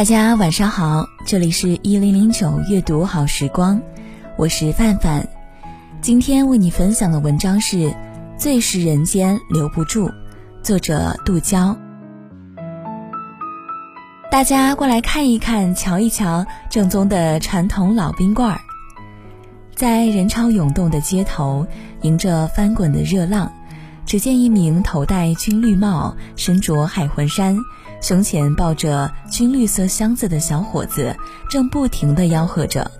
大家晚上好，这里是一零零九阅读好时光，我是范范。今天为你分享的文章是《最是人间留不住》，作者杜娇。大家过来看一看，瞧一瞧，正宗的传统老冰棍儿。在人潮涌动的街头，迎着翻滚的热浪，只见一名头戴军绿帽、身着海魂衫、胸前抱着军绿色箱子的小伙子，正不停地吆喝着。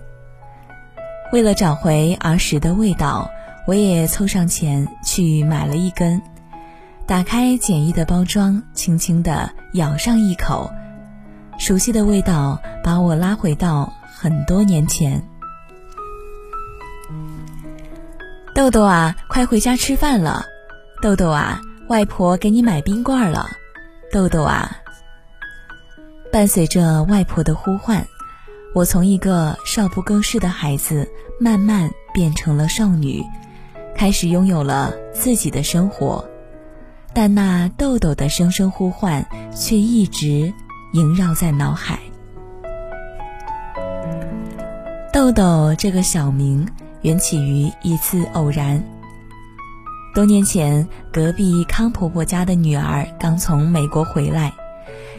为了找回儿时的味道，我也凑上前去买了一根，打开简易的包装，轻轻地咬上一口。熟悉的味道把我拉回到很多年前。豆豆啊，快回家吃饭了！豆豆啊，外婆给你买冰棍了！豆豆啊，伴随着外婆的呼唤，我从一个少不更事的孩子慢慢变成了少女，开始拥有了自己的生活。但那豆豆的声声呼唤却一直。萦绕在脑海。豆豆这个小名缘起于一次偶然。多年前，隔壁康婆婆家的女儿刚从美国回来，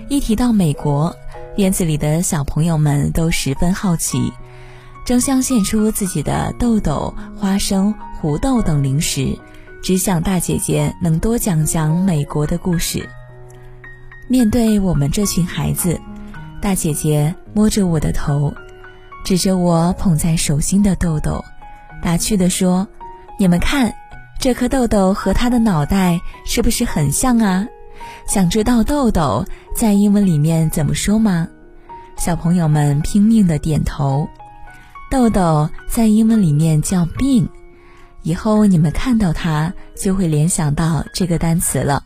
一提到美国，院子里的小朋友们都十分好奇，争相献出自己的豆豆、花生、胡豆等零食，只想大姐姐能多讲讲美国的故事。面对我们这群孩子，大姐姐摸着我的头，指着我捧在手心的豆豆，打趣地说：“你们看，这颗豆豆和他的脑袋是不是很像啊？想知道豆豆在英文里面怎么说吗？”小朋友们拼命的点头。豆豆在英文里面叫病，以后你们看到它就会联想到这个单词了。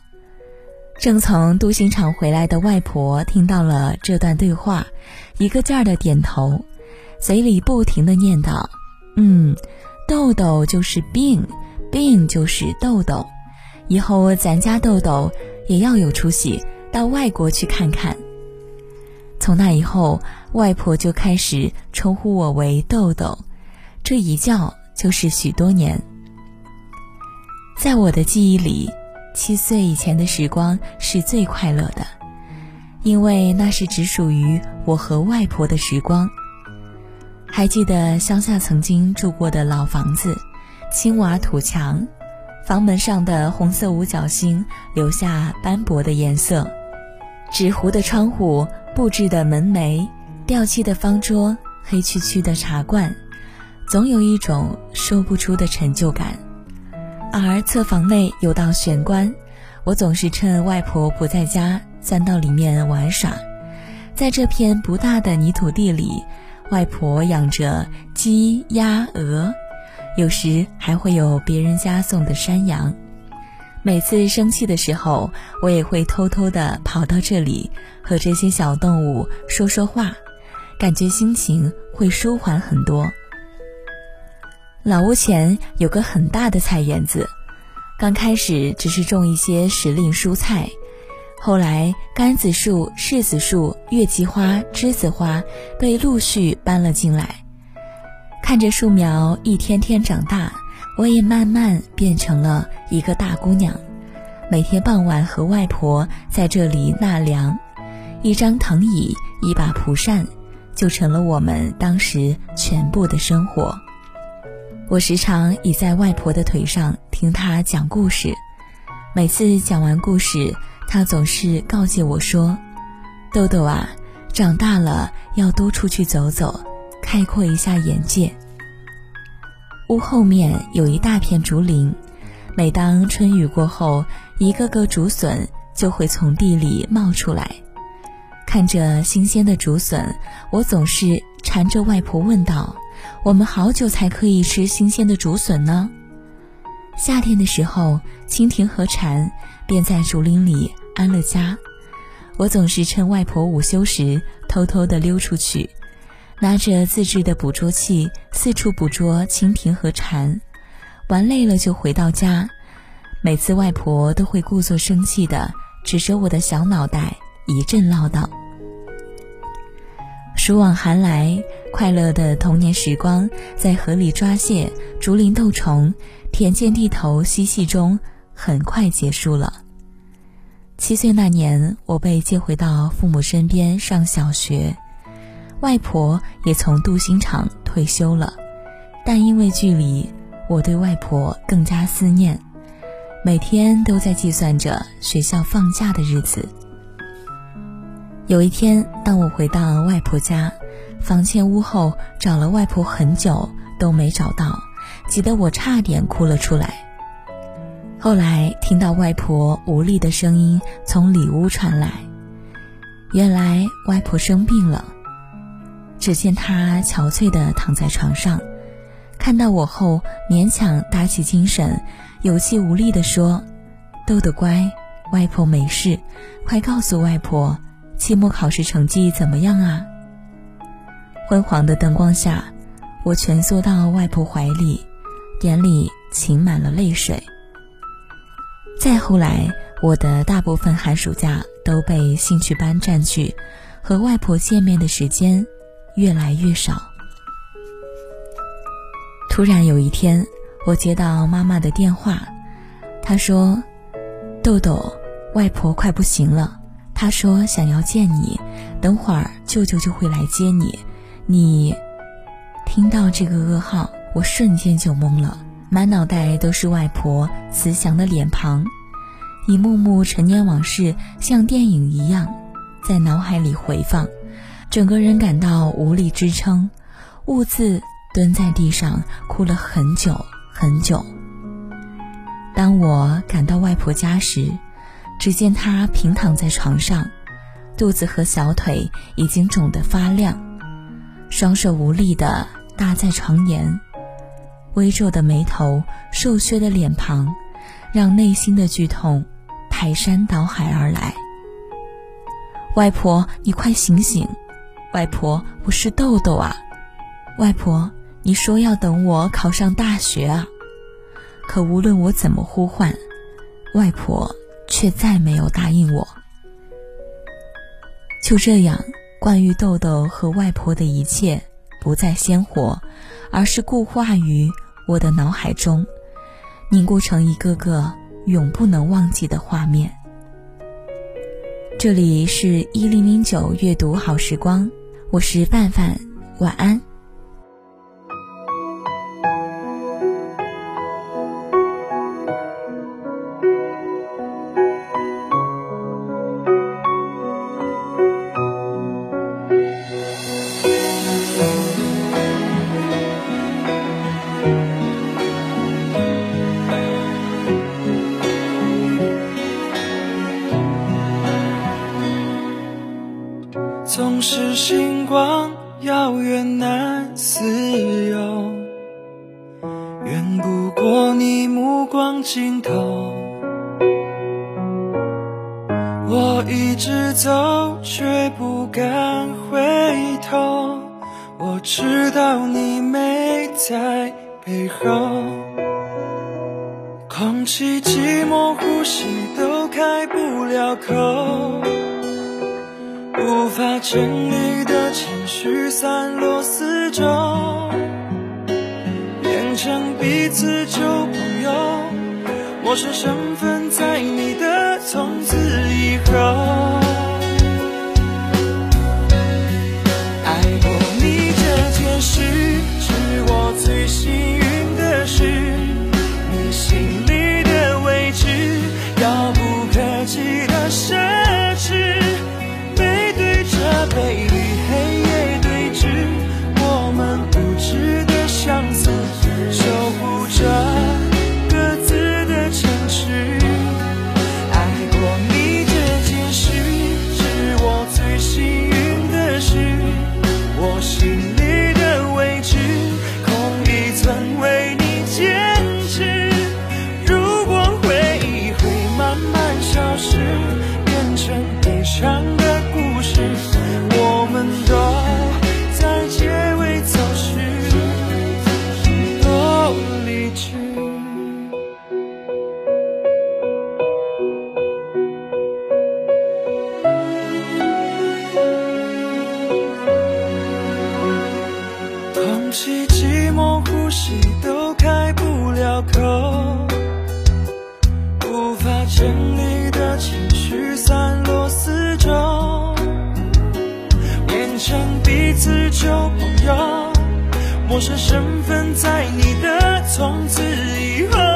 正从镀锌厂回来的外婆听到了这段对话，一个劲儿的点头，嘴里不停的念叨：“嗯，豆豆就是病，病就是豆豆，以后咱家豆豆也要有出息，到外国去看看。”从那以后，外婆就开始称呼我为豆豆，这一叫就是许多年。在我的记忆里。七岁以前的时光是最快乐的，因为那是只属于我和外婆的时光。还记得乡下曾经住过的老房子，青瓦土墙，房门上的红色五角星留下斑驳的颜色，纸糊的窗户，布置的门楣，掉漆的方桌，黑黢黢的茶罐，总有一种说不出的成就感。而侧房内有道玄关，我总是趁外婆不在家，钻到里面玩耍。在这片不大的泥土地里，外婆养着鸡、鸭、鹅，有时还会有别人家送的山羊。每次生气的时候，我也会偷偷地跑到这里，和这些小动物说说话，感觉心情会舒缓很多。老屋前有个很大的菜园子，刚开始只是种一些时令蔬菜，后来柑子树、柿子树、月季花、栀子花被陆续搬了进来。看着树苗一天天长大，我也慢慢变成了一个大姑娘。每天傍晚和外婆在这里纳凉，一张藤椅、一把蒲扇，就成了我们当时全部的生活。我时常倚在外婆的腿上听她讲故事，每次讲完故事，她总是告诫我说：“豆豆啊，长大了要多出去走走，开阔一下眼界。”屋后面有一大片竹林，每当春雨过后，一个个竹笋就会从地里冒出来。看着新鲜的竹笋，我总是缠着外婆问道：“我们好久才可以吃新鲜的竹笋呢？”夏天的时候，蜻蜓和蝉便在竹林里安了家。我总是趁外婆午休时偷偷地溜出去，拿着自制的捕捉器四处捕捉蜻蜓和蝉。玩累了就回到家，每次外婆都会故作生气地指着我的小脑袋一阵唠叨。暑往寒来，快乐的童年时光在河里抓蟹、竹林斗虫、田间地头嬉戏中很快结束了。七岁那年，我被接回到父母身边上小学，外婆也从镀锌厂退休了，但因为距离，我对外婆更加思念，每天都在计算着学校放假的日子。有一天，当我回到外婆家，房前屋后找了外婆很久都没找到，急得我差点哭了出来。后来听到外婆无力的声音从里屋传来，原来外婆生病了。只见他憔悴地躺在床上，看到我后勉强打起精神，有气无力地说：“豆豆乖，外婆没事，快告诉外婆。”期末考试成绩怎么样啊？昏黄的灯光下，我蜷缩到外婆怀里，眼里噙满了泪水。再后来，我的大部分寒暑假都被兴趣班占据，和外婆见面的时间越来越少。突然有一天，我接到妈妈的电话，她说：“豆豆，外婆快不行了。”她说想要见你，等会儿舅舅就会来接你。你听到这个噩耗，我瞬间就懵了，满脑袋都是外婆慈祥的脸庞，一幕幕陈年往事像电影一样在脑海里回放，整个人感到无力支撑，兀自蹲在地上哭了很久很久。当我赶到外婆家时。只见她平躺在床上，肚子和小腿已经肿得发亮，双手无力地搭在床沿，微皱的眉头、瘦削的脸庞，让内心的剧痛排山倒海而来。外婆，你快醒醒！外婆，我是豆豆啊！外婆，你说要等我考上大学啊！可无论我怎么呼唤，外婆。却再没有答应我。就这样，关于豆豆和外婆的一切不再鲜活，而是固化于我的脑海中，凝固成一个个永不能忘记的画面。这里是一零零九阅读好时光，我是范范，晚安。目光尽头。我一直走，却不敢回头。我知道你没在背后，空气寂寞，呼吸都开不了口。无法整理的情绪散落四是身份在你的从此以后。爱过你这件事，是我最幸运的事。你心里的位置，遥不可及的深。谁都开不了口，无法整理的情绪散落四周，勉强彼此旧朋友，陌生身份在你的从此以后。